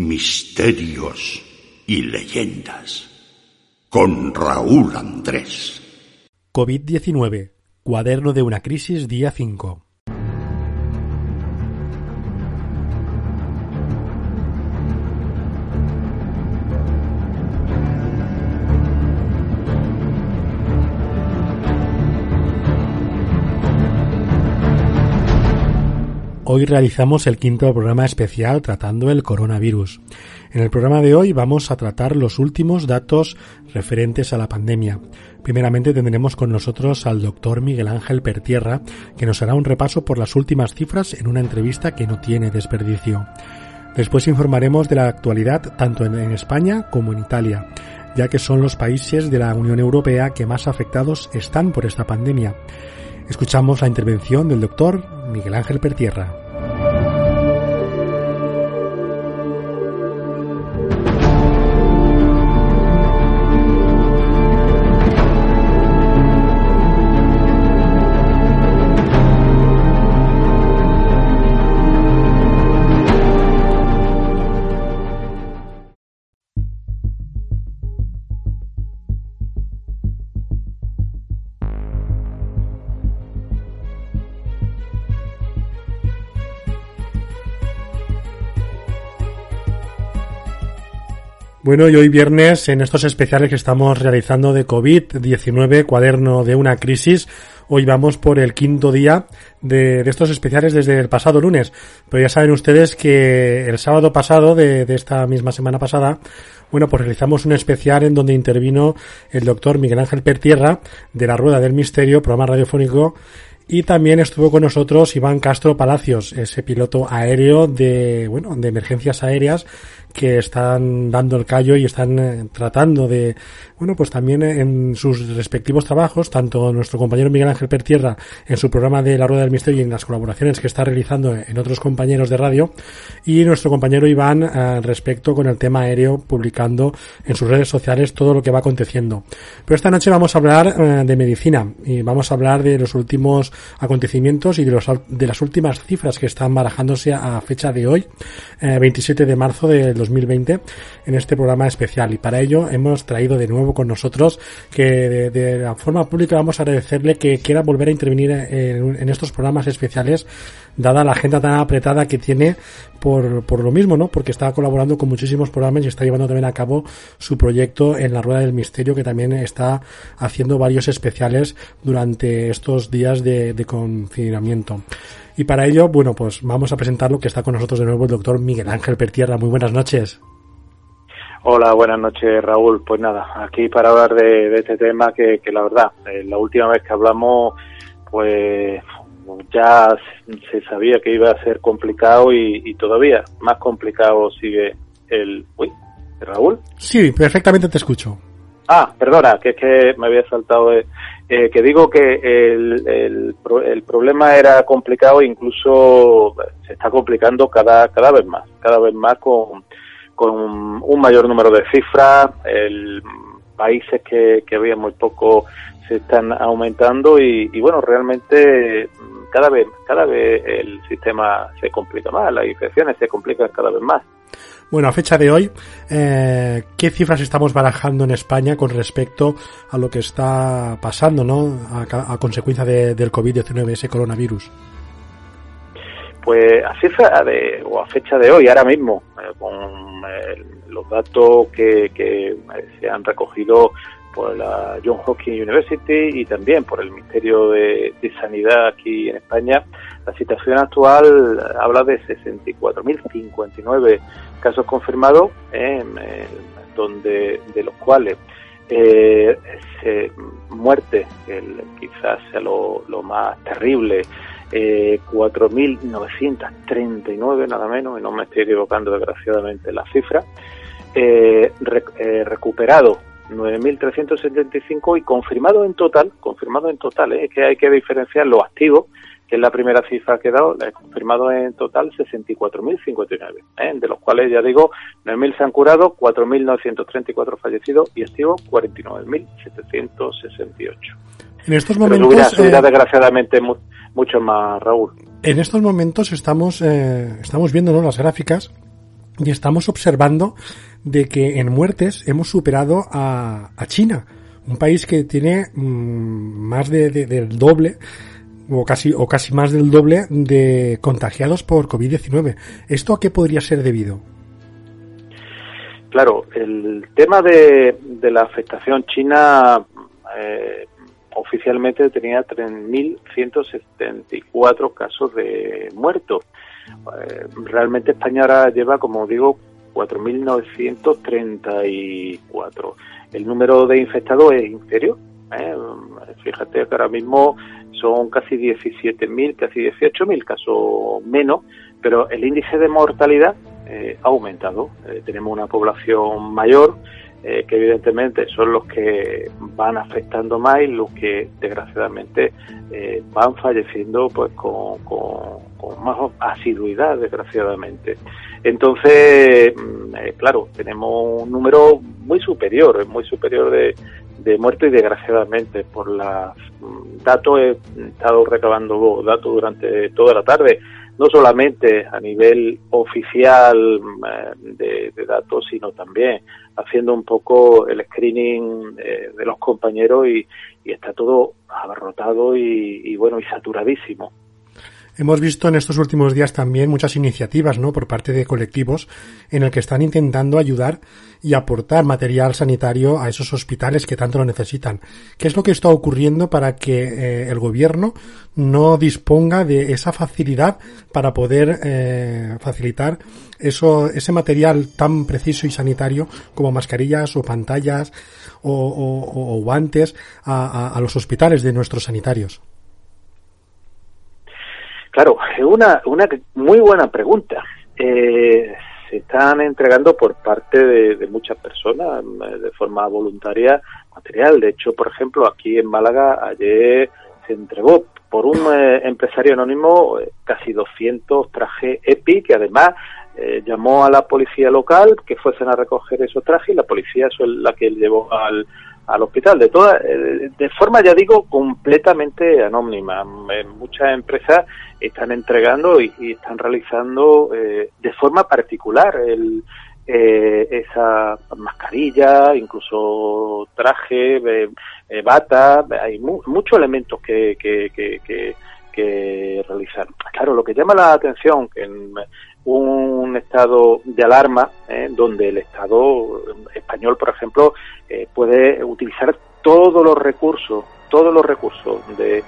misterios y leyendas. Con Raúl Andrés. COVID-19. Cuaderno de una crisis día 5. Hoy realizamos el quinto programa especial tratando el coronavirus. En el programa de hoy vamos a tratar los últimos datos referentes a la pandemia. Primeramente tendremos con nosotros al doctor Miguel Ángel Pertierra, que nos hará un repaso por las últimas cifras en una entrevista que no tiene desperdicio. Después informaremos de la actualidad tanto en España como en Italia, ya que son los países de la Unión Europea que más afectados están por esta pandemia. Escuchamos la intervención del doctor Miguel Ángel Pertierra. Bueno, y hoy viernes, en estos especiales que estamos realizando de COVID-19, cuaderno de una crisis, hoy vamos por el quinto día de, estos especiales desde el pasado lunes. Pero ya saben ustedes que el sábado pasado, de, de esta misma semana pasada, bueno, pues realizamos un especial en donde intervino el doctor Miguel Ángel Pertierra de la Rueda del Misterio, programa radiofónico, y también estuvo con nosotros Iván Castro Palacios, ese piloto aéreo de, bueno, de emergencias aéreas que están dando el callo y están eh, tratando de, bueno, pues también en sus respectivos trabajos, tanto nuestro compañero Miguel Ángel Pertierra en su programa de La Rueda del Misterio y en las colaboraciones que está realizando en otros compañeros de radio, y nuestro compañero Iván eh, respecto con el tema aéreo, publicando en sus redes sociales todo lo que va aconteciendo. Pero esta noche vamos a hablar eh, de medicina y vamos a hablar de los últimos acontecimientos y de, los, de las últimas cifras que están barajándose a fecha de hoy, 27 de marzo del 2020 en este programa especial. Y para ello hemos traído de nuevo con nosotros que de, la forma pública vamos a agradecerle que quiera volver a intervenir en, estos programas especiales dada la agenda tan apretada que tiene por, por lo mismo, ¿no? Porque está colaborando con muchísimos programas y está llevando también a cabo su proyecto en la Rueda del Misterio, que también está haciendo varios especiales durante estos días de, de confinamiento. Y para ello, bueno, pues vamos a presentar lo que está con nosotros de nuevo el doctor Miguel Ángel Pertierra. Muy buenas noches. Hola, buenas noches Raúl. Pues nada, aquí para hablar de, este tema que, la verdad, eh, la última vez que hablamos, pues ya se sabía que iba a ser complicado y, todavía más complicado sigue el... Uy, Raúl. Sí, perfectamente te escucho. Ah, perdona, que es que me había saltado eh, que digo que el, el, el, problema era complicado e incluso se está complicando cada, cada vez más, cada vez más con, con un mayor número de cifras, el, países que, que había muy poco se están aumentando y, y, bueno, realmente cada vez, cada vez el sistema se complica más, las infecciones se complican cada vez más. Bueno, a fecha de hoy, eh, ¿qué cifras estamos barajando en España con respecto a lo que está pasando, ¿no? A, consecuencia del COVID-19, ese coronavirus. Pues a cifra de, o a fecha de hoy, ahora mismo, eh, con eh, los datos que, que se han recogido por la John Hopkins University y también por el Ministerio de, Sanidad aquí en España, la situación actual habla de 64.059 casos confirmados, donde de los cuales eh, muerte, el, quizás sea lo, más terrible, eh, 4.939 nada menos, y no me estoy equivocando desgraciadamente la cifra, eh, eh recuperado 9.375 y confirmado en total, confirmado en total, ¿eh? es que hay que diferenciar los activos, que es la primera cifra que he dado, confirmado en total 64.059, ¿eh? de los cuales ya digo, 9.000 se han curado, 4.934 fallecidos y activos 49.768. En estos momentos... Pero eh, desgraciadamente mucho más, Raúl. En estos momentos estamos, eh, estamos viendo las gráficas y estamos observando de que en muertes hemos superado a, China, un país que tiene mm, más de, del doble o casi o casi más del doble de contagiados por COVID-19. ¿Esto a qué podría ser debido? Claro, el tema de, la afectación china eh, oficialmente tenía 3.174 casos de muertos. Eh, realmente España ahora lleva, como digo, 4.934. El número de infectados es inferior. ¿Eh? Fíjate que ahora mismo son casi 17.000, casi 18.000 casos menos, pero el índice de mortalidad eh, ha aumentado. Eh, tenemos una población mayor que evidentemente son los que van afectando más y los que desgraciadamente van falleciendo pues con más asiduidad desgraciadamente. Entonces, mm, eh, claro, tenemos un número muy superior, muy superior de, de muertos y desgraciadamente por los mm, datos he estado recabando datos durante toda la tarde, no solamente a nivel oficial mm, eh, de, datos, sino también haciendo un poco el screening eh, de los compañeros y, está todo abarrotado y bueno y saturadísimo. Hemos visto en estos últimos días también muchas iniciativas, ¿no? Por parte de colectivos en el que están intentando ayudar y aportar material sanitario a esos hospitales que tanto lo necesitan. ¿Qué es lo que está ocurriendo para que eh, el gobierno no disponga de esa facilidad para poder eh, facilitar eso, ese material tan preciso y sanitario como mascarillas o pantallas o, guantes a los hospitales de nuestros sanitarios? Claro, es una, una muy buena pregunta. Eh, se están entregando por parte de, muchas personas eh, de forma voluntaria material. De hecho, por ejemplo, aquí en Málaga ayer se entregó por un eh, empresario anónimo casi 200 trajes EPI que además llamó a la policía local que fuesen a recoger esos trajes y la policía es la que llevó al, al hospital de toda de forma ya digo completamente anónima muchas empresas están entregando y, están realizando eh, de forma particular el, eh, esa mascarilla, incluso traje, eh, bata, hay muchos elementos que, que, que, que, realizar. Claro, lo que llama la atención que en un estado de alarma, donde el Estado español, por ejemplo, puede utilizar todos los recursos, todos los recursos de,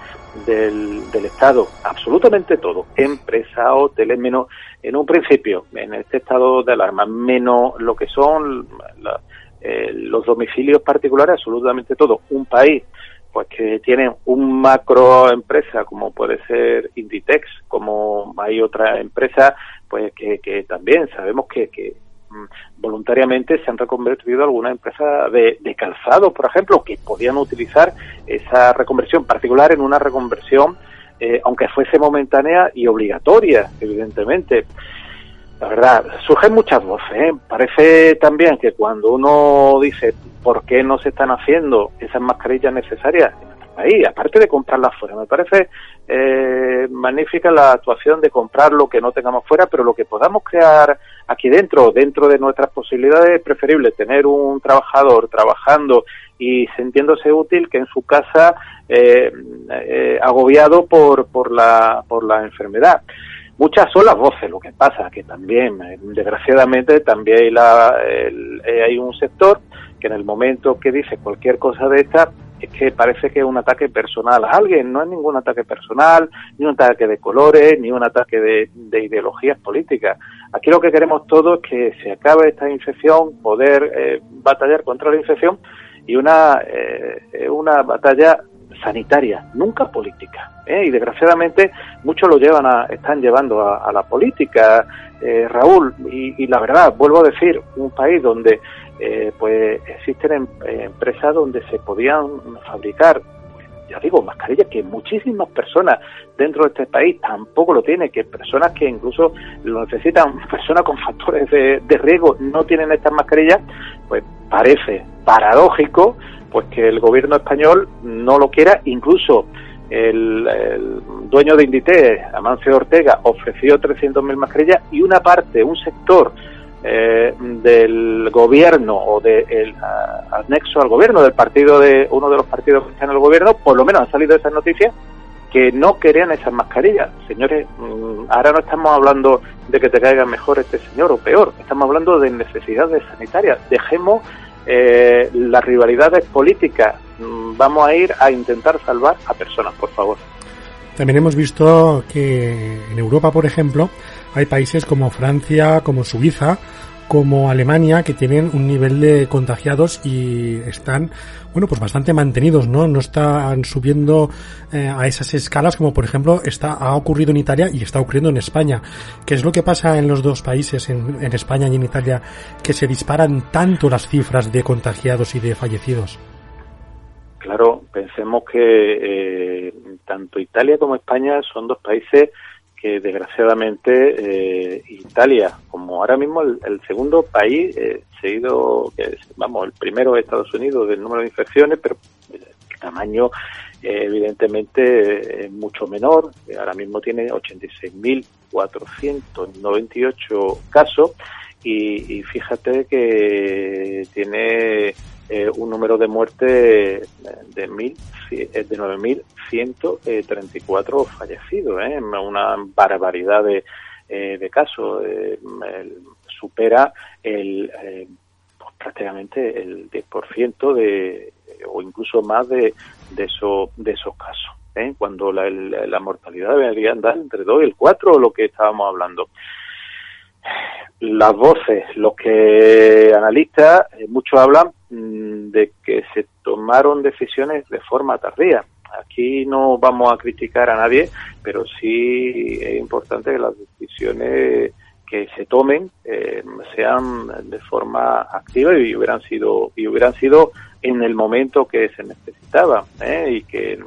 del, del Estado, absolutamente todo, empresa, hoteles, menos, en un principio, en este estado de alarma, menos lo que son eh, los domicilios particulares, absolutamente todo. Un país pues que tiene un macro empresa como puede ser Inditex, como hay otra empresa pues que, también sabemos que, que Mm, voluntariamente se han reconvertido algunas empresas de, calzado, por ejemplo, que podían utilizar esa reconversión particular en una reconversión, eh, aunque fuese momentánea y obligatoria, evidentemente. La verdad, surgen muchas voces. ¿eh? Parece también que cuando uno dice por qué no se están haciendo esas mascarillas necesarias ahí, aparte de comprarlas fuera. Me parece eh, magnífica la actuación de comprar lo que no tengamos fuera, pero lo que podamos crear aquí dentro, dentro de nuestras posibilidades, es preferible tener un trabajador trabajando y sintiéndose útil que en su casa eh, eh, agobiado por, por, la, por la enfermedad. Muchas son las voces, lo que pasa que también, desgraciadamente, también hay, la, hay un sector que en el momento que dice cualquier cosa de esta, es que parece que es un ataque personal a alguien, no es ningún ataque personal, ni un ataque de colores, ni un ataque de, ideologías políticas. Aquí lo que queremos todos es que se acabe esta infección, poder eh, batallar contra la infección y una, eh, una batalla sanitaria, nunca política. ¿eh? Y desgraciadamente muchos lo llevan a, están llevando a, la política, Raúl. Y, y, la verdad, vuelvo a decir, un país donde eh, pues existen em, empresas donde se podían fabricar ya digo, mascarillas que muchísimas personas dentro de este país tampoco lo tienen, que personas que incluso lo necesitan, personas con factores de, riesgo no tienen estas mascarillas, pues parece paradójico pues que el gobierno español no lo quiera, incluso el, dueño de Inditex, Amancio Ortega, ofreció 300.000 mascarillas y una parte, un sector eh, del gobierno o del anexo al gobierno del partido de uno de los partidos que están en el gobierno, por lo menos han salido esas noticias que no querían esas mascarillas. Señores, mm, ahora no estamos hablando de que te caiga mejor este señor o peor, estamos hablando de necesidades sanitarias. Dejemos eh, las rivalidades políticas, mm, vamos a ir a intentar salvar a personas, por favor. También hemos visto que en Europa, por ejemplo, hay países como Francia, como Suiza, como Alemania que tienen un nivel de contagiados y están, bueno, pues bastante mantenidos, ¿no? No están subiendo eh, a esas escalas como por ejemplo está, ha ocurrido en Italia y está ocurriendo en España. ¿Qué es lo que pasa en los dos países, en, en España y en Italia, que se disparan tanto las cifras de contagiados y de fallecidos? Claro, pensemos que eh, tanto Italia como España son dos países que desgraciadamente eh, Italia, como ahora mismo el, segundo país, eh, seguido, que vamos, el primero es Estados Unidos del número de infecciones, pero el tamaño eh, evidentemente es mucho menor, ahora mismo tiene 86.498 casos y, y fíjate que tiene eh, un número de muertes de, mil, de 9.134 fallecidos, ¿eh? una barbaridad de, eh, de casos. Eh, supera el pues prácticamente el 10% de o incluso más de, de, eso, de esos casos. Cuando la, la, mortalidad debería andar entre 2 y el 4, lo que estábamos hablando las voces, los que analistas, muchos hablan Mm, de que se tomaron decisiones de forma tardía. Aquí no vamos a criticar a nadie, pero sí es importante que las decisiones que se tomen eh, sean de forma activa y hubieran sido y hubieran sido en el momento que se necesitaba ¿eh? y que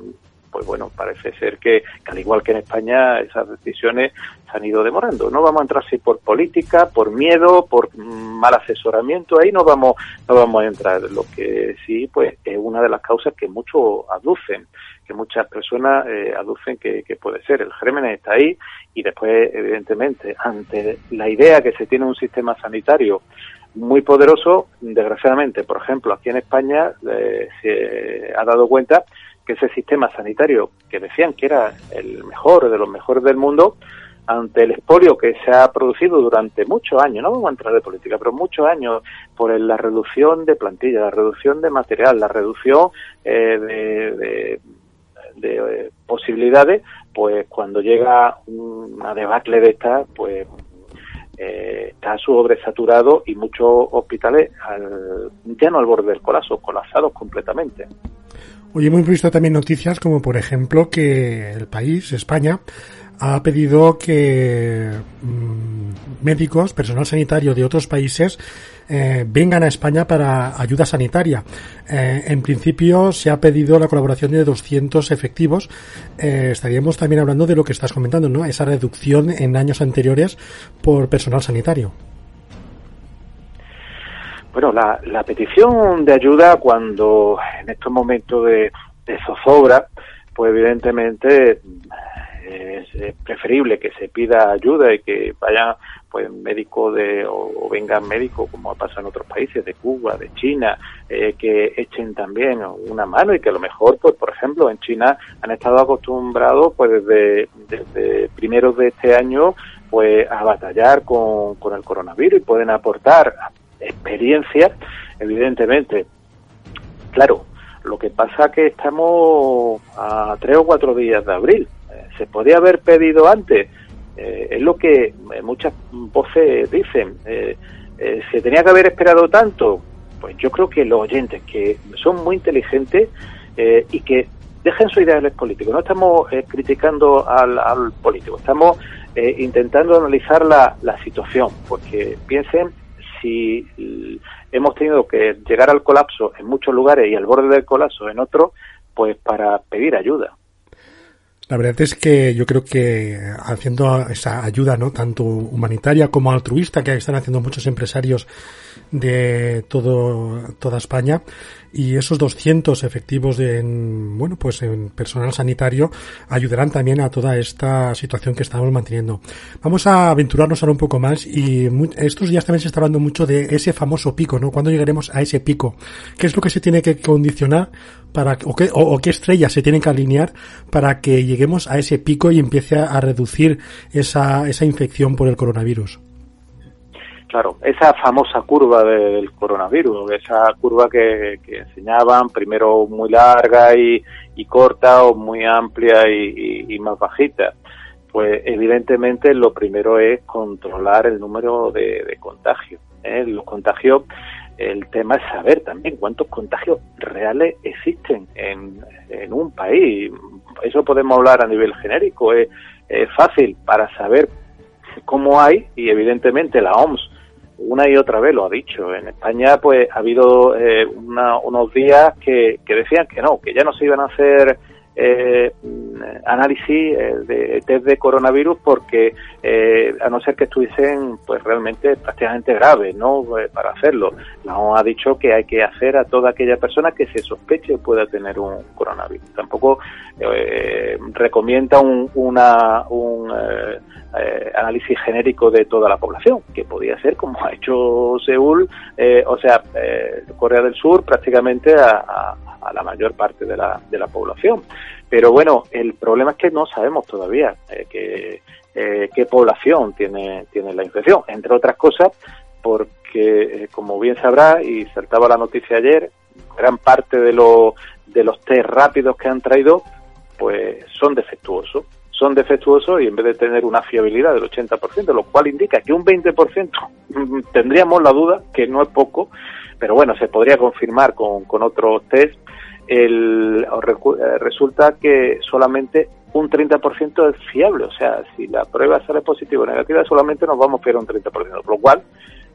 pues bueno, parece ser que, al igual que en España, esas decisiones se han ido demorando. No vamos a entrar si por política, por miedo, por mal asesoramiento, ahí no vamos, no vamos a entrar. Lo que sí, pues, es una de las causas que muchos aducen, que muchas personas eh, aducen que, puede ser. El germen está ahí y después, evidentemente, ante la idea que se tiene un sistema sanitario muy poderoso, desgraciadamente, por ejemplo, aquí en España eh, se ha dado cuenta que ese sistema sanitario que decían que era el mejor de los mejores del mundo, ante el expolio que se ha producido durante muchos años, no vamos a entrar de política, pero muchos años, por la reducción de plantilla, la reducción de material, la reducción eh, de, eh, posibilidades, pues cuando llega una debacle de esta, pues eh, está sobresaturado y muchos hospitales ya no al borde del colapso, colapsados completamente. Hoy hemos visto también noticias como por ejemplo que el país, España, ha pedido que mm, médicos, personal sanitario de otros países eh, vengan a España para ayuda sanitaria. Eh, en principio se ha pedido la colaboración de 200 efectivos. Eh, estaríamos también hablando de lo que estás comentando, ¿no? Esa reducción en años anteriores por personal sanitario. Bueno, la, la petición de ayuda cuando en estos momentos de, zozobra, pues evidentemente es, preferible que se pida ayuda y que vayan pues médicos de o, vengan médicos como ha pasado en otros países de Cuba de China eh, que echen también una mano y que a lo mejor pues por ejemplo en China han estado acostumbrados pues desde, desde primeros de este año pues a batallar con, con el coronavirus y pueden aportar experiencia, evidentemente. Claro, lo que pasa que estamos a tres o cuatro días de abril. Eh, se podía haber pedido antes. Eh, es lo que eh, muchas voces dicen. ¿Se tenía que haber esperado tanto? Pues yo creo que los oyentes, que son muy inteligentes y que dejen su ideales políticos. No estamos criticando al, al, político, estamos intentando analizar la, la situación, porque piensen si hemos tenido que llegar al colapso en muchos lugares y al borde del colapso en otros, pues para pedir ayuda. La verdad es que yo creo que haciendo esa ayuda, ¿no? Tanto humanitaria como altruista que están haciendo muchos empresarios de todo, toda España y esos 200 efectivos en, bueno, pues en personal sanitario ayudarán también a toda esta situación que estamos manteniendo. Vamos a aventurarnos ahora un poco más y estos días también se está hablando mucho de ese famoso pico, ¿no? ¿Cuándo llegaremos a ese pico? ¿Qué es lo que se tiene que condicionar para, o qué, o, qué estrellas se tienen que alinear para que lleguemos a ese pico y empiece a reducir esa, esa infección por el coronavirus? Claro, esa famosa curva del coronavirus, esa curva que, enseñaban, primero muy larga y, corta o muy amplia y, más bajita. Pues evidentemente lo primero es controlar el número de, contagios. ¿eh? Los contagios, el tema es saber también cuántos contagios reales existen en, un país. Eso podemos hablar a nivel genérico. Es, es fácil para saber cómo hay y evidentemente la OMS una y otra vez lo ha dicho. En España, pues ha habido eh, unos días que, que, decían que no, que ya no se iban a hacer eh, análisis eh, de test de coronavirus porque eh, a no ser que estuviesen pues realmente prácticamente graves no eh, para hacerlo. La OMS ha dicho que hay que hacer a toda aquella persona que se sospeche pueda tener un coronavirus. Tampoco eh, recomienda un, una, un análisis genérico de toda la población que podía ser como ha hecho Seúl o sea Corea del Sur prácticamente a, a la mayor parte de la, de la población. Pero bueno, el problema es que no sabemos todavía eh, eh, qué población tiene, tiene la infección, entre otras cosas porque, eh, como bien sabrá, y saltaba la noticia ayer, gran parte de, los de los test rápidos que han traído pues son defectuosos son defectuosos y en vez de tener una fiabilidad del 80%, lo cual indica que un 20% tendríamos la duda, que no es poco, pero bueno, se podría confirmar con, con otros test el, eh, resulta que solamente un 30% es fiable. O sea, si la prueba sale positiva o negativa, solamente nos vamos a fiar un 30%, por lo cual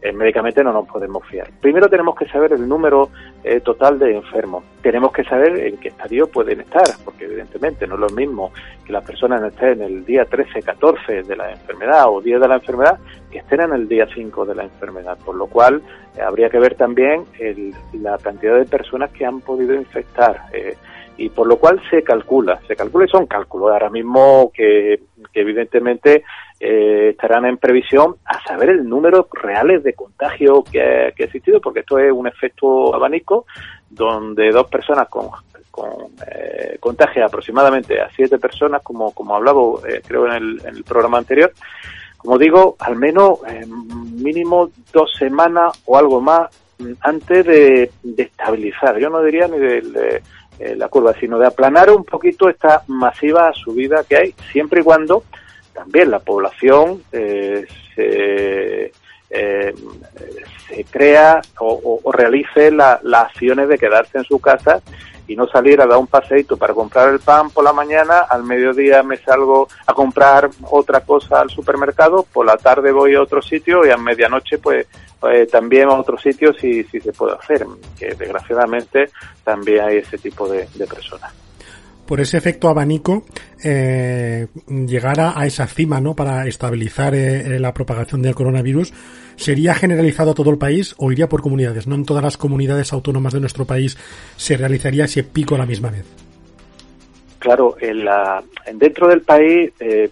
eh, médicamente no nos podemos fiar. Primero tenemos que saber el número eh, total de enfermos. Tenemos que saber en qué estadio pueden estar, porque evidentemente no es lo mismo que las personas estén en el día 13, 14 de la enfermedad o 10 de la enfermedad que estén en el día 5 de la enfermedad. Por lo cual eh, habría que ver también el, la cantidad de personas que han podido infectar. Eh, y por lo cual se calcula, se calcula y son cálculos ahora mismo que, evidentemente eh, estarán en previsión a saber el número reales de contagio que ha, existido, porque esto es un efecto abanico donde dos personas con, con eh, contagia aproximadamente a siete personas, como, como hablaba eh, creo en el, en el programa anterior, como digo, al menos eh, mínimo dos semanas o algo más antes de, de estabilizar. Yo no diría ni de eh, la curva, sino de aplanar un poquito esta masiva subida que hay, siempre y cuando también la población eh, se, eh, crea o, realice las acciones de quedarse en su casa y no salir a dar un paseito para comprar el pan por la mañana, al mediodía me salgo a comprar otra cosa al supermercado, por la tarde voy a otro sitio y a medianoche pues eh, también a otros sitios si, si se puede hacer, que desgraciadamente también hay ese tipo de, personas por ese efecto abanico eh, llegar a, esa cima, ¿no? Para estabilizar eh, la propagación del coronavirus, ¿sería generalizado a todo el país o iría por comunidades? ¿No en todas las comunidades autónomas de nuestro país se realizaría ese pico a la misma vez? Claro, en la, dentro del país eh,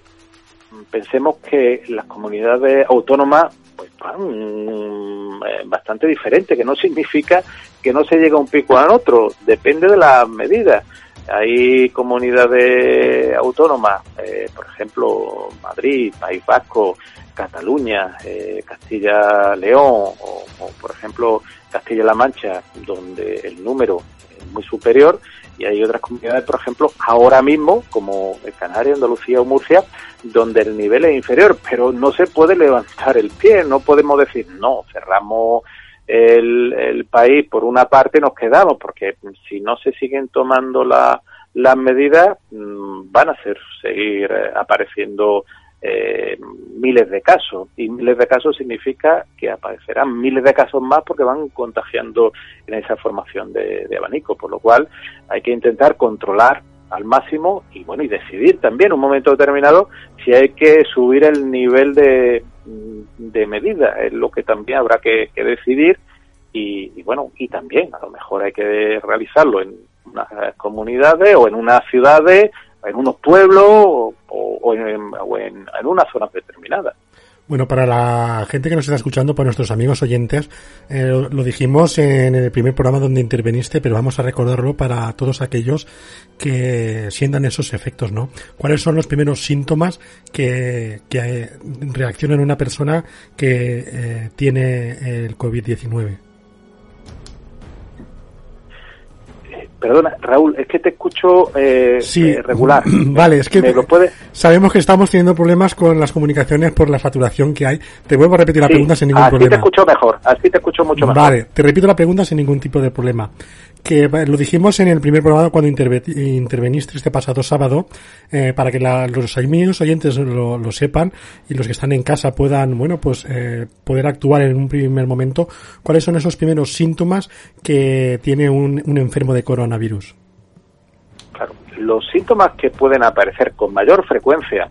pensemos que las comunidades autónomas pues van eh, bastante diferente, que no significa que no se llegue a un pico al otro, depende de las medidas. Hay comunidades autónomas, eh, por ejemplo, Madrid, País Vasco, Cataluña, eh, Castilla-León o, o, por ejemplo, Castilla-La Mancha, donde el número es muy superior y hay otras comunidades, por ejemplo, ahora mismo, como Canarias, Andalucía o Murcia, donde el nivel es inferior, pero no se puede levantar el pie, no podemos decir, no, cerramos el, el país por una parte, nos quedamos, porque si no se siguen tomando la, las medidas, mm, van a ser, seguir eh, apareciendo eh, miles de casos. Y miles de casos significa que aparecerán miles de casos más porque van contagiando en esa formación de, abanico. Por lo cual hay que intentar controlar al máximo y bueno y decidir también en un momento determinado si hay que subir el nivel de, de medida es lo que también habrá que, decidir y, bueno y también a lo mejor hay que realizarlo en unas comunidades o en unas ciudades en unos pueblos o, en, o en, en unas zonas determinadas bueno, para la gente que nos está escuchando, para nuestros amigos oyentes, eh, lo dijimos en el primer programa donde interveniste, pero vamos a recordarlo para todos aquellos que sientan esos efectos, ¿no? ¿Cuáles son los primeros síntomas que, que eh, reacciona una persona que eh, tiene el COVID-19? Perdona, Raúl, es que te escucho eh, eh regular. Vale, es que sabemos que estamos teniendo problemas con las comunicaciones por la saturación que hay. Te vuelvo a repetir la pregunta sin ningún problema. Así te escucho mejor, así te escucho mucho mejor. Vale, te repito la pregunta sin ningún tipo de problema que lo dijimos en el primer programa cuando interveniste este pasado sábado, eh, para que los amigos oyentes lo, sepan y los que están en casa puedan, bueno, pues eh, poder actuar en un primer momento. ¿Cuáles son esos primeros síntomas que tiene un, un enfermo de coronavirus? Claro, los síntomas que pueden aparecer con mayor frecuencia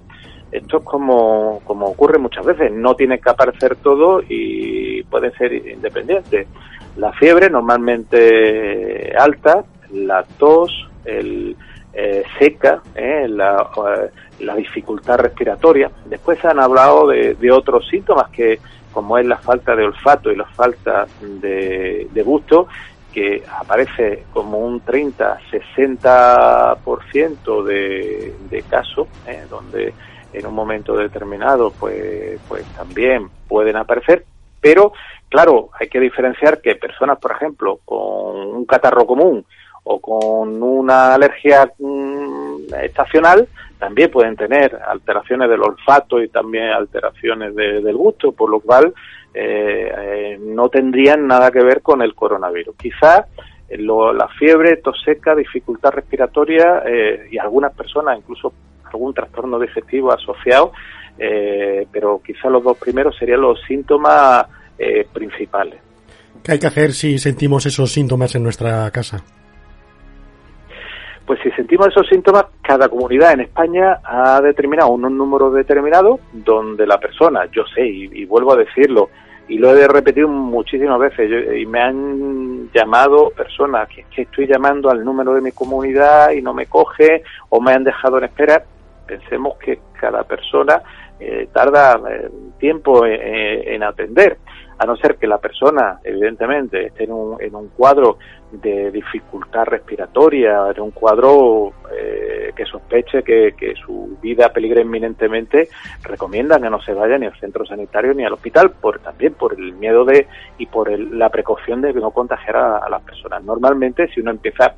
esto es como, como ocurre muchas veces, no tiene que aparecer todo y puede ser independiente la fiebre normalmente alta, la tos, el, eh, seca, eh, la, eh, la, dificultad respiratoria. Después se han hablado de, de, otros síntomas que, como es la falta de olfato y la falta de, de gusto, que aparece como un 30-60% de, de casos, donde en un momento determinado pues, pues también pueden aparecer, pero Claro, hay que diferenciar que personas, por ejemplo, con un catarro común o con una alergia mm, estacional, también pueden tener alteraciones del olfato y también alteraciones del gusto, por lo cual eh, eh, no tendrían nada que ver con el coronavirus. Quizás eh, la fiebre, tos seca, dificultad respiratoria y algunas personas incluso algún trastorno digestivo asociado, pero quizás los dos primeros serían los síntomas eh, principales. ¿Qué hay que hacer si sentimos esos síntomas en nuestra casa? Pues si sentimos esos síntomas, cada comunidad en España ha determinado un número determinado donde la persona, yo sé, y, vuelvo a decirlo, y lo he repetido muchísimas veces, y me han llamado personas que, que estoy llamando al número de mi comunidad y no me coge, o me han dejado en espera. Pensemos que cada persona eh, tarda eh, tiempo en atender a no ser que la persona, evidentemente, esté en un, en un cuadro de dificultad respiratoria, en un cuadro eh, que sospeche que, su vida peligra inminentemente, recomiendan que no se vaya ni al centro sanitario ni al hospital, por, también por el miedo de y por la precaución de no contagiar a, las personas. Normalmente, si uno empieza,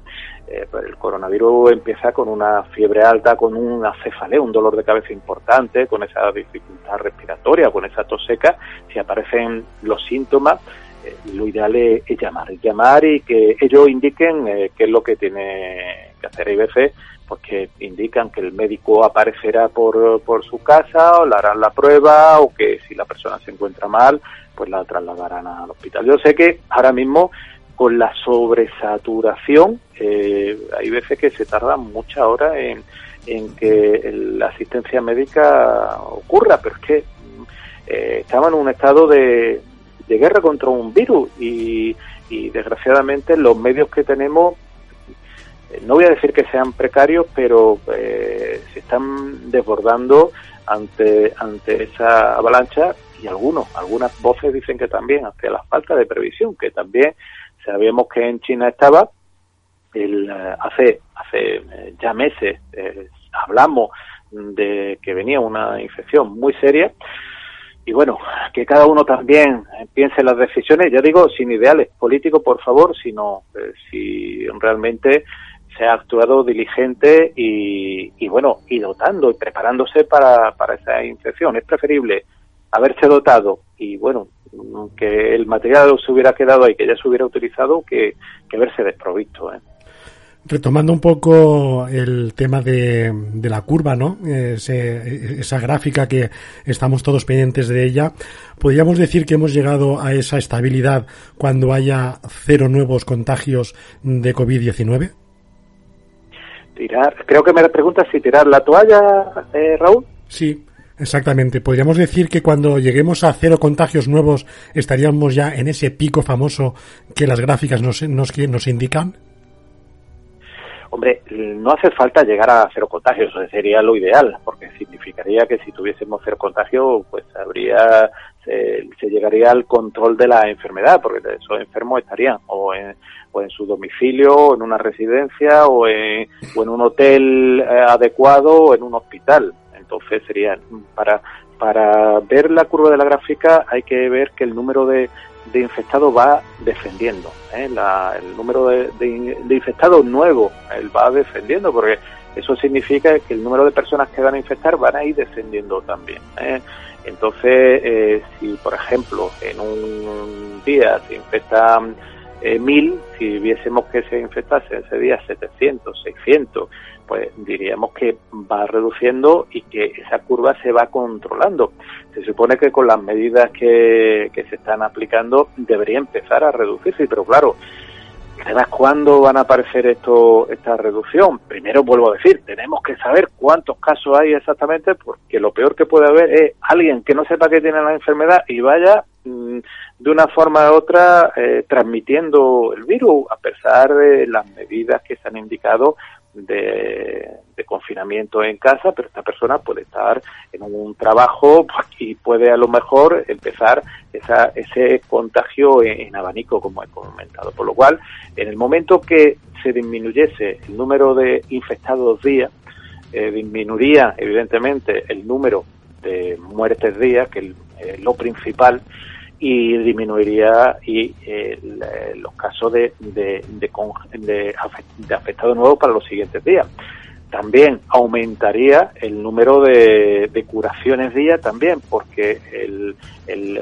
eh, pues el coronavirus empieza con una fiebre alta, con una cefalea, un dolor de cabeza importante, con esa dificultad respiratoria, con esa tos seca, si aparecen los síntomas, eh, lo ideal es, llamar, llamar y que ellos indiquen eh, qué es lo que tiene que hacer. Hay veces porque indican que el médico aparecerá por, por su casa o le harán la prueba o que si la persona se encuentra mal, pues la trasladarán al hospital. Yo sé que ahora mismo con la sobresaturación eh, hay veces que se tarda muchas horas en, en que la asistencia médica ocurra, pero es que estamos en un estado de, guerra contra un virus y, desgraciadamente los medios que tenemos eh, no voy a decir que sean precarios, pero eh, se están desbordando ante, ante esa avalancha y algunos, algunas voces dicen que también ante la falta de previsión, que también sabíamos que en China estaba, el, eh, hace, hace ya meses hablamos de que venía una infección muy seria y bueno, que cada uno también piense en las decisiones, ya digo, sin ideales políticos, por favor, sino eh, si realmente se ha actuado diligente y, y, bueno, y dotando y preparándose para, para esa infección. Es preferible haberse dotado y bueno, que el material se hubiera quedado ahí, que ya se hubiera utilizado, que, que verse desprovisto. ¿eh? Retomando un poco el tema de, de la curva, ¿no? esa gráfica que estamos todos pendientes de ella, ¿podríamos decir que hemos llegado a esa estabilidad cuando haya cero nuevos contagios de COVID-19? Tirar, creo que me preguntas si tirar la toalla, eh, Raúl. Sí, exactamente. Podríamos decir que cuando lleguemos a cero contagios nuevos estaríamos ya en ese pico famoso que las gráficas nos, nos, nos indican. Hombre, no hace falta llegar a cero contagios, sería lo ideal, porque significaría que si tuviésemos cero contagios, pues habría, se, llegaría al control de la enfermedad, porque esos enfermos estarían o en, o en su domicilio, o en una residencia, o en, o en un hotel eh, adecuado, o en un hospital. Entonces sería, para, para ver la curva de la gráfica hay que ver que el número de, de infectados va descendiendo. ¿eh? el número de, de, infectados nuevos él va descendiendo porque eso significa que el número de personas que van a infectar van a ir descendiendo también. ¿eh? Entonces, eh, si por ejemplo en un día se infectan mil, si viésemos que se infectase ese día 700, 600, pues diríamos que va reduciendo y que esa curva se va controlando. Se supone que con las medidas que, se están aplicando debería empezar a reducirse, pero claro, ¿sabes cuándo van a aparecer esto, esta reducción? Primero vuelvo a decir, tenemos que saber cuántos casos hay exactamente, porque lo peor que puede haber es alguien que no sepa que tiene la enfermedad y vaya mm, de una forma u otra eh, transmitiendo el virus, a pesar de las medidas que se han indicado de, confinamiento en casa, pero esta persona puede estar en un trabajo y puede a lo mejor empezar esa, ese contagio en, abanico, como he comentado. Por lo cual, en el momento que se disminuyese el número de infectados día, eh, disminuiría evidentemente el número de muertes día, que es lo principal, y disminuiría y eh, los casos de, de, de, afectados nuevos para los siguientes días. También aumentaría el número de, curaciones día también, porque el,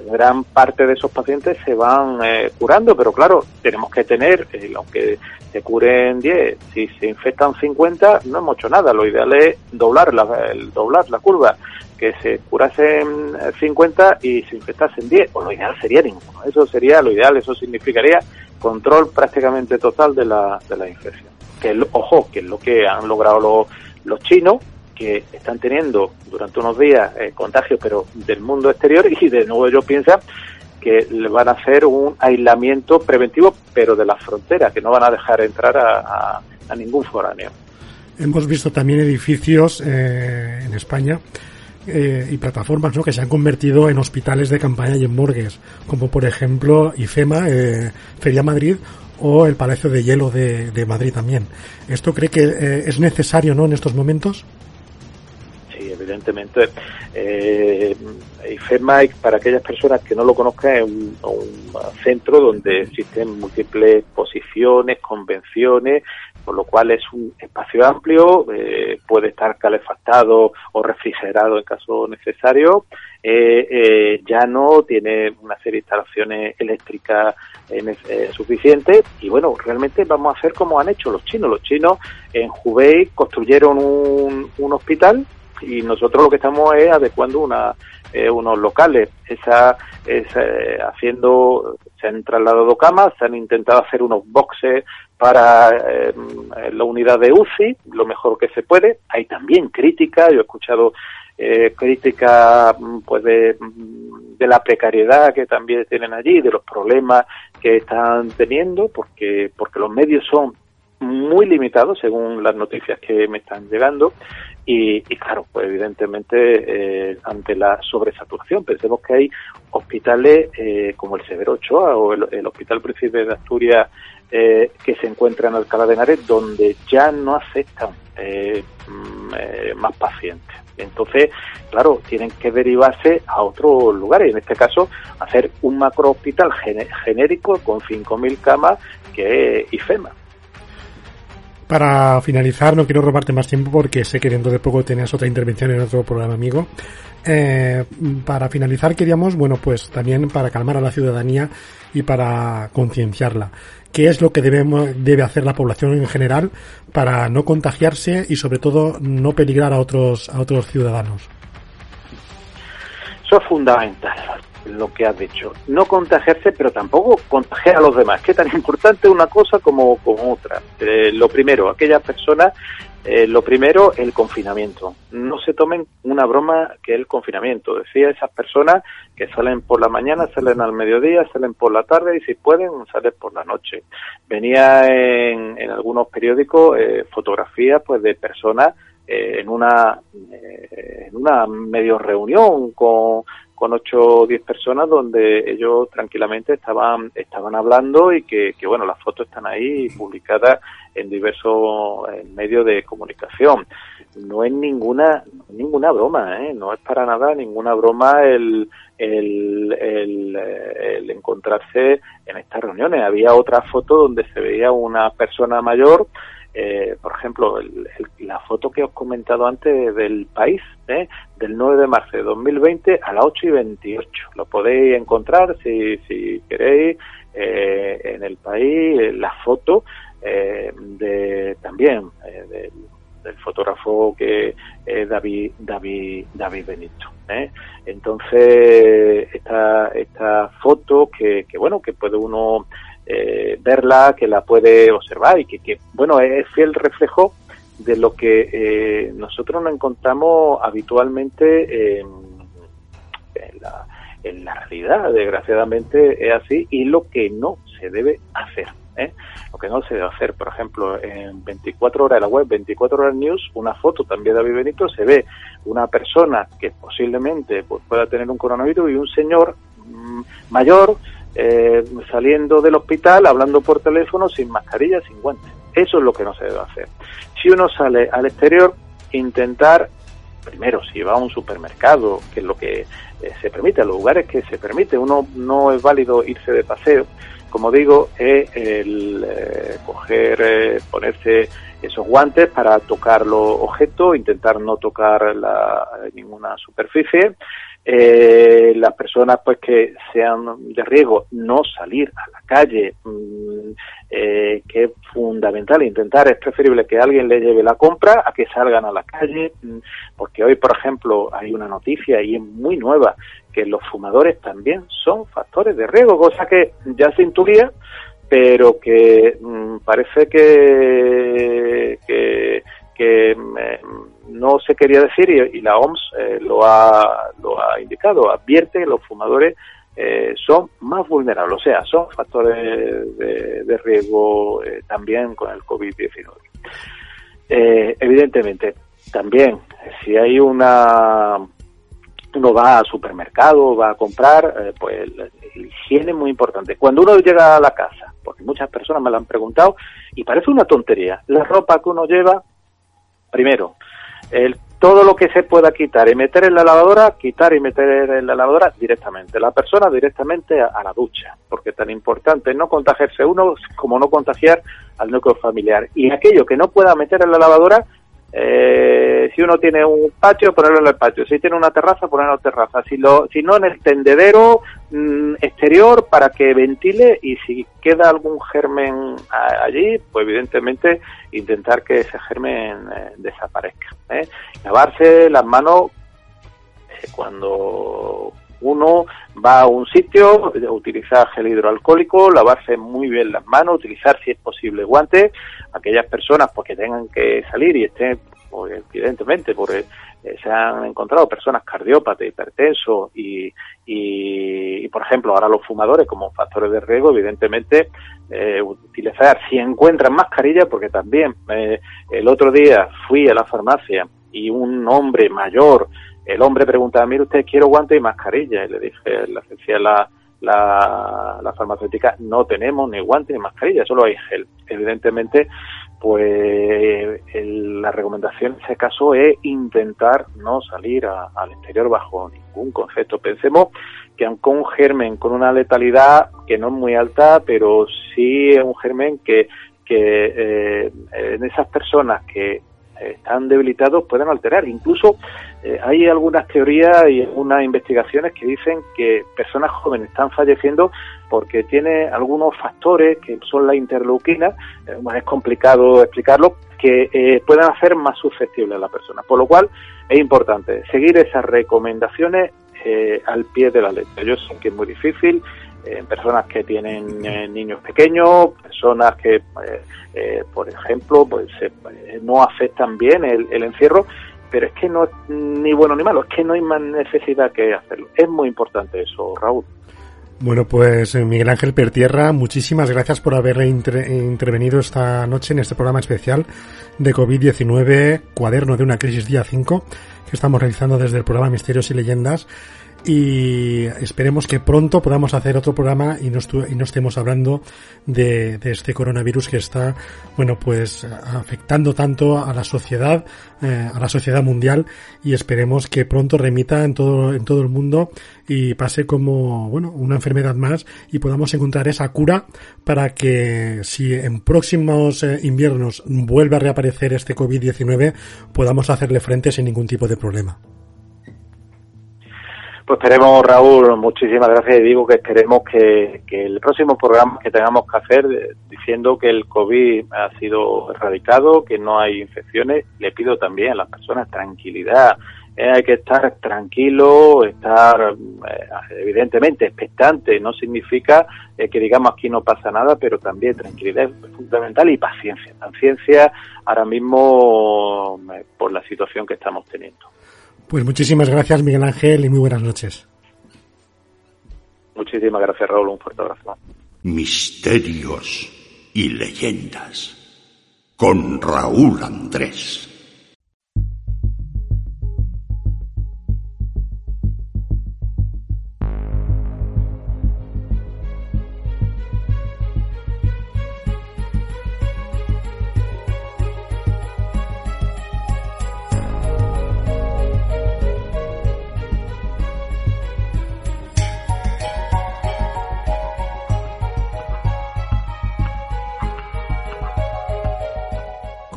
gran parte de esos pacientes se van eh, curando, pero claro, tenemos que tener, eh, aunque se curen 10, si se infectan 50, no hemos hecho nada. Lo ideal es doblar la, el, doblar la curva que se curasen 50 y se infectasen 10, o lo ideal sería ninguno. Eso sería lo ideal, eso significaría control prácticamente total de la, de la infección. Que ojo, que es lo que han logrado los, los chinos, que están teniendo durante unos días eh, contagios, pero del mundo exterior, y de nuevo ellos piensan que le van a hacer un aislamiento preventivo, pero de la frontera, que no van a dejar entrar a, a, ningún foráneo. Hemos visto también edificios eh, en España eh, y plataformas ¿no? que se han convertido en hospitales de campaña y en morgues, como por ejemplo IFEMA, eh, Feria Madrid o el Palacio de Hielo de, de Madrid también. ¿Esto cree que eh, es necesario ¿no? en estos momentos? Sí, evidentemente. Eh, IFEMA, para aquellas personas que no lo conozcan, es un, un centro donde existen múltiples posiciones, convenciones, por lo cual es un espacio amplio, eh, puede estar calefactado o refrigerado en caso necesario, eh, eh, ya no tiene una serie de instalaciones eléctricas suficientes y bueno, realmente vamos a hacer como han hecho los chinos. Los chinos en Hubei construyeron un, un hospital y nosotros lo que estamos es adecuando una, unos locales. Esa, es, haciendo, se han trasladado camas, se han intentado hacer unos boxes para eh, la unidad de UCI, lo mejor que se puede. Hay también crítica, yo he escuchado eh, crítica mm, pues de, mm, de, la precariedad que también tienen allí, de los problemas que están teniendo, porque, porque los medios son muy limitados según las noticias que me están llegando y, claro, pues evidentemente eh, ante la sobresaturación, pensemos que hay hospitales eh, como el Severo Ochoa o el, el Hospital Príncipe de Asturias eh, que se encuentra en Alcalá de Henares, donde ya no aceptan eh, mm, eh, más pacientes. Entonces, claro, tienen que derivarse a otros lugares, en este caso, hacer un macro hospital genérico con 5.000 camas que es IFEMA. Para finalizar, no quiero robarte más tiempo porque sé que dentro de poco tenías otra intervención en otro programa, amigo. Eh, para finalizar, queríamos, bueno, pues también para calmar a la ciudadanía y para concienciarla. ¿Qué es lo que debemos, debe hacer la población en general para no contagiarse y sobre todo no peligrar a otros, a otros ciudadanos? Eso es fundamental. Lo que has dicho. No contagiarse, pero tampoco contagiar a los demás, que tan importante una cosa como, otra. Eh, lo primero, aquellas personas, eh, lo primero, el confinamiento. No se tomen una broma que es el confinamiento. Decía esas personas que salen por la mañana, salen al mediodía, salen por la tarde y si pueden, salen por la noche. Venía en, en algunos periódicos eh, fotografías pues de personas en una en una medio reunión con con ocho o diez personas donde ellos tranquilamente estaban estaban hablando y que, bueno las fotos están ahí publicadas en diversos medios de comunicación no es ninguna ninguna broma ¿eh? no es para nada ninguna broma el, el encontrarse en estas reuniones había otra foto donde se veía una persona mayor eh, por ejemplo, la foto que os he comentado antes del país, ¿eh? del 9 de marzo de 2020 a las 8 y 28. Lo podéis encontrar si, si queréis eh, en el país, la foto de también del, fotógrafo que es David, David, David Benito. Entonces, esta, esta foto que, que, bueno, que puede uno eh, verla, que la puede observar y que, que, bueno, es fiel reflejo de lo que eh, nosotros nos encontramos habitualmente en, la, en la realidad. Desgraciadamente es así y lo que no se debe hacer. ¿eh? Lo que no se debe hacer, por ejemplo, en 24 horas de la web, 24 horas news, una foto también de David Benito, se ve una persona que posiblemente pues, pueda tener un coronavirus y un señor mm, mayor eh, saliendo del hospital, hablando por teléfono, sin mascarilla, sin guantes. Eso es lo que no se debe hacer. Si uno sale al exterior, intentar, primero, si va a un supermercado, que es lo que eh, se permite, a los lugares que se permite, uno no es válido irse de paseo, como digo, es el eh, coger, ponerse esos guantes para tocar los objetos, intentar no tocar la, ninguna superficie, eh, las personas pues que sean de riesgo no salir a la calle mm, eh, que es fundamental. Intentar es preferible que alguien le lleve la compra a que salgan a la calle mm, porque hoy por ejemplo hay una noticia y es muy nueva que los fumadores también son factores de riesgo cosa que ya se intuía pero que mm, parece que que, que no se quería decir y, la OMS eh, lo, ha, lo ha indicado, advierte que los fumadores eh, son más vulnerables, o sea, son factores de, riesgo eh, también con el COVID-19. evidentemente, también, si hay una uno va al supermercado, va a comprar, pues la, higiene muy importante. Cuando uno llega a la casa, porque muchas personas me lo han preguntado, y parece una tontería, la ropa que uno lleva, primero, el, todo lo que se pueda quitar y meter en la lavadora, quitar y meter en la lavadora directamente. La persona directamente a, la ducha, porque es tan importante no contagiarse uno como no contagiar al núcleo familiar. Y aquello que no pueda meter en la lavadora, eh, si uno tiene un patio, ponerlo en el patio. Si tiene una terraza, ponerlo en la terraza. Si, lo, si no, en el tendedero mm, exterior para que ventile y si queda algún germen allí, pues evidentemente intentar que ese germen eh, desaparezca. ¿eh? Lavarse las manos eh, cuando uno va a un sitio, utilizar gel hidroalcohólico, lavarse muy bien las manos, utilizar si es posible guantes, aquellas personas pues, que tengan que salir y estén, pues, evidentemente, porque se han encontrado personas cardiópatas, hipertensos y, y, por ejemplo, ahora los fumadores como factores de riesgo, evidentemente, eh, utilizar, si encuentran mascarilla, porque también eh, el otro día fui a la farmacia y un hombre mayor, el hombre preguntaba, mire usted, quiero guante y mascarilla, y le dije, le decía la, la, la farmacéutica, no tenemos ni guantes ni mascarilla, solo hay gel. Evidentemente, pues la recomendación en ese caso es intentar no salir al exterior bajo ningún concepto. Pensemos que aunque un germen con una letalidad que no es muy alta, pero sí es un germen que, que eh, en esas personas que están debilitados pueden alterar. Incluso eh, hay algunas teorías y algunas investigaciones que dicen que personas jóvenes están falleciendo porque tiene algunos factores que son la interleuquina, eh, es complicado explicarlo, que eh, pueden hacer más susceptible a la persona. Por lo cual es importante seguir esas recomendaciones eh, al pie de la letra. Yo sé que es muy difícil en personas que tienen niños pequeños, personas que, por ejemplo, pues no aceptan bien el, encierro, pero es que no es ni bueno ni malo, es que no hay más necesidad que hacerlo. Es muy importante eso, Raúl. Bueno, pues eh, Miguel Ángel Pertierra, muchísimas gracias por haber intervenido esta noche en este programa especial de COVID-19, cuaderno de una crisis día 5, que estamos realizando desde el programa Misterios y Leyendas y esperemos que pronto podamos hacer otro programa y no, y no estemos hablando de, de, este coronavirus que está, bueno, pues afectando tanto a la sociedad, eh, a la sociedad mundial y esperemos que pronto remita en todo, en todo el mundo y pase como, bueno, una enfermedad más y podamos encontrar esa cura para que si en próximos eh, inviernos vuelve a reaparecer este COVID-19 podamos hacerle frente sin ningún tipo de problema. Pues esperemos, Raúl, muchísimas gracias y digo que esperemos que, el próximo programa que tengamos que hacer, diciendo que el COVID ha sido erradicado, que no hay infecciones, le pido también a las personas tranquilidad. Eh, hay que estar tranquilo, estar eh, evidentemente expectante, no significa eh, que digamos aquí no pasa nada, pero también tranquilidad es fundamental y paciencia, paciencia ahora mismo por la situación que estamos teniendo. Pues muchísimas gracias, Miguel Ángel, y muy buenas noches. Muchísimas gracias, Raúl. Un fuerte abrazo. Misterios y leyendas con Raúl Andrés.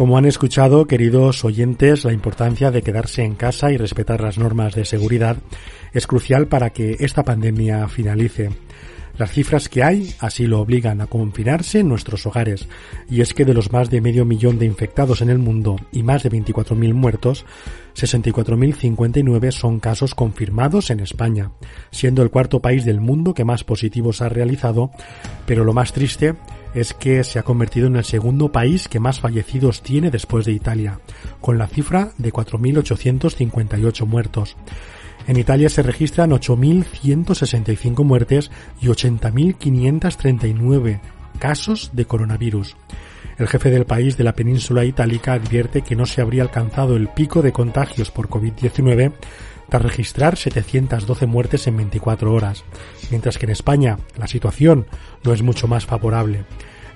Como han escuchado, queridos oyentes, la importancia de quedarse en casa y respetar las normas de seguridad es crucial para que esta pandemia finalice. Las cifras que hay así lo obligan a confinarse en nuestros hogares, y es que de los más de medio millón de infectados en el mundo y más de 24.000 muertos, 64.059 son casos confirmados en España, siendo el cuarto país del mundo que más positivos ha realizado, pero lo más triste es que se ha convertido en el segundo país que más fallecidos tiene después de Italia, con la cifra de 4.858 muertos. En Italia se registran 8.165 muertes y 80.539 casos de coronavirus. El jefe del país de la península itálica advierte que no se habría alcanzado el pico de contagios por COVID-19 tras registrar 712 muertes en 24 horas, mientras que en España la situación no es mucho más favorable,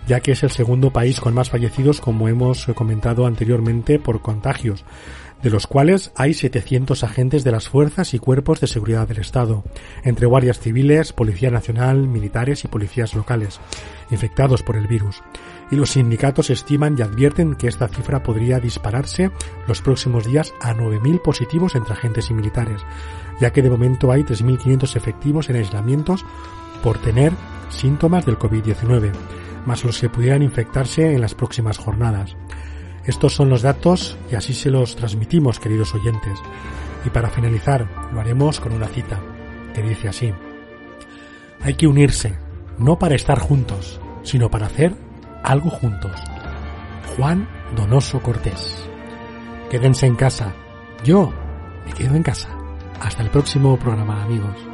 ya que es el segundo país con más fallecidos como hemos comentado anteriormente por contagios, de los cuales hay 700 agentes de las fuerzas y cuerpos de seguridad del Estado, entre guardias civiles, Policía Nacional, militares y policías locales, infectados por el virus y los sindicatos estiman y advierten que esta cifra podría dispararse los próximos días a 9.000 positivos entre agentes y militares, ya que de momento hay 3.500 efectivos en aislamientos por tener síntomas del COVID-19, más los que pudieran infectarse en las próximas jornadas. Estos son los datos y así se los transmitimos, queridos oyentes. Y para finalizar, lo haremos con una cita que dice así. Hay que unirse, no para estar juntos, sino para hacer algo juntos. Juan Donoso Cortés. Quédense en casa. Yo me quedo en casa. Hasta el próximo programa, amigos.